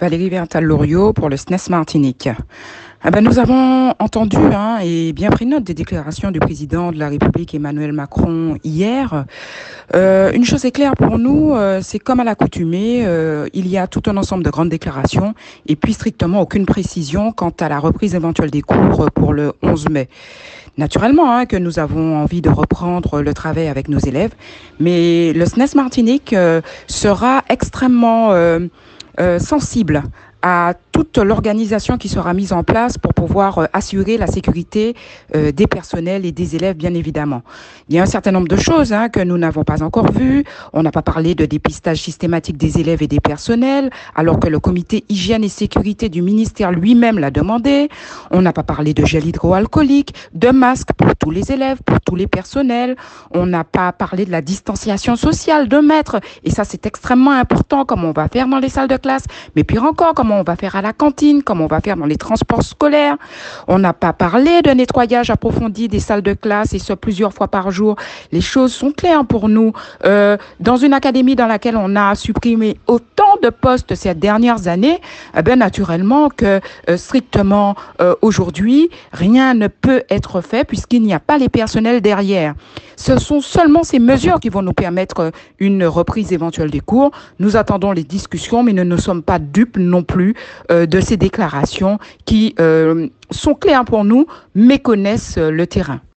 Valérie Vertal-Loriot pour le SNES Martinique. Ah ben, nous avons entendu hein, et bien pris note des déclarations du président de la République Emmanuel Macron hier. Euh, une chose est claire pour nous, euh, c'est comme à l'accoutumée, euh, il y a tout un ensemble de grandes déclarations et puis strictement aucune précision quant à la reprise éventuelle des cours pour le 11 mai. Naturellement hein, que nous avons envie de reprendre le travail avec nos élèves, mais le SNES Martinique sera extrêmement sensible à toute l'organisation qui sera mise en place pour pouvoir euh, assurer la sécurité euh, des personnels et des élèves, bien évidemment. Il y a un certain nombre de choses hein, que nous n'avons pas encore vues. On n'a pas parlé de dépistage systématique des élèves et des personnels, alors que le comité hygiène et sécurité du ministère lui-même l'a demandé. On n'a pas parlé de gel hydroalcoolique, de masques tous les élèves, pour tous les personnels. On n'a pas parlé de la distanciation sociale de mètres. Et ça, c'est extrêmement important, comme on va faire dans les salles de classe. Mais pire encore, comment on va faire à la cantine, comme on va faire dans les transports scolaires. On n'a pas parlé de nettoyage approfondi des salles de classe et ce plusieurs fois par jour. Les choses sont claires pour nous. Euh, dans une académie dans laquelle on a supprimé autant de postes ces dernières années, eh bien naturellement que euh, strictement euh, aujourd'hui, rien ne peut être fait puisqu'il n'y a pas les personnels derrière. Ce sont seulement ces mesures qui vont nous permettre une reprise éventuelle des cours. Nous attendons les discussions, mais nous ne sommes pas dupes non plus euh, de ces déclarations qui euh, sont claires pour nous, méconnaissent le terrain.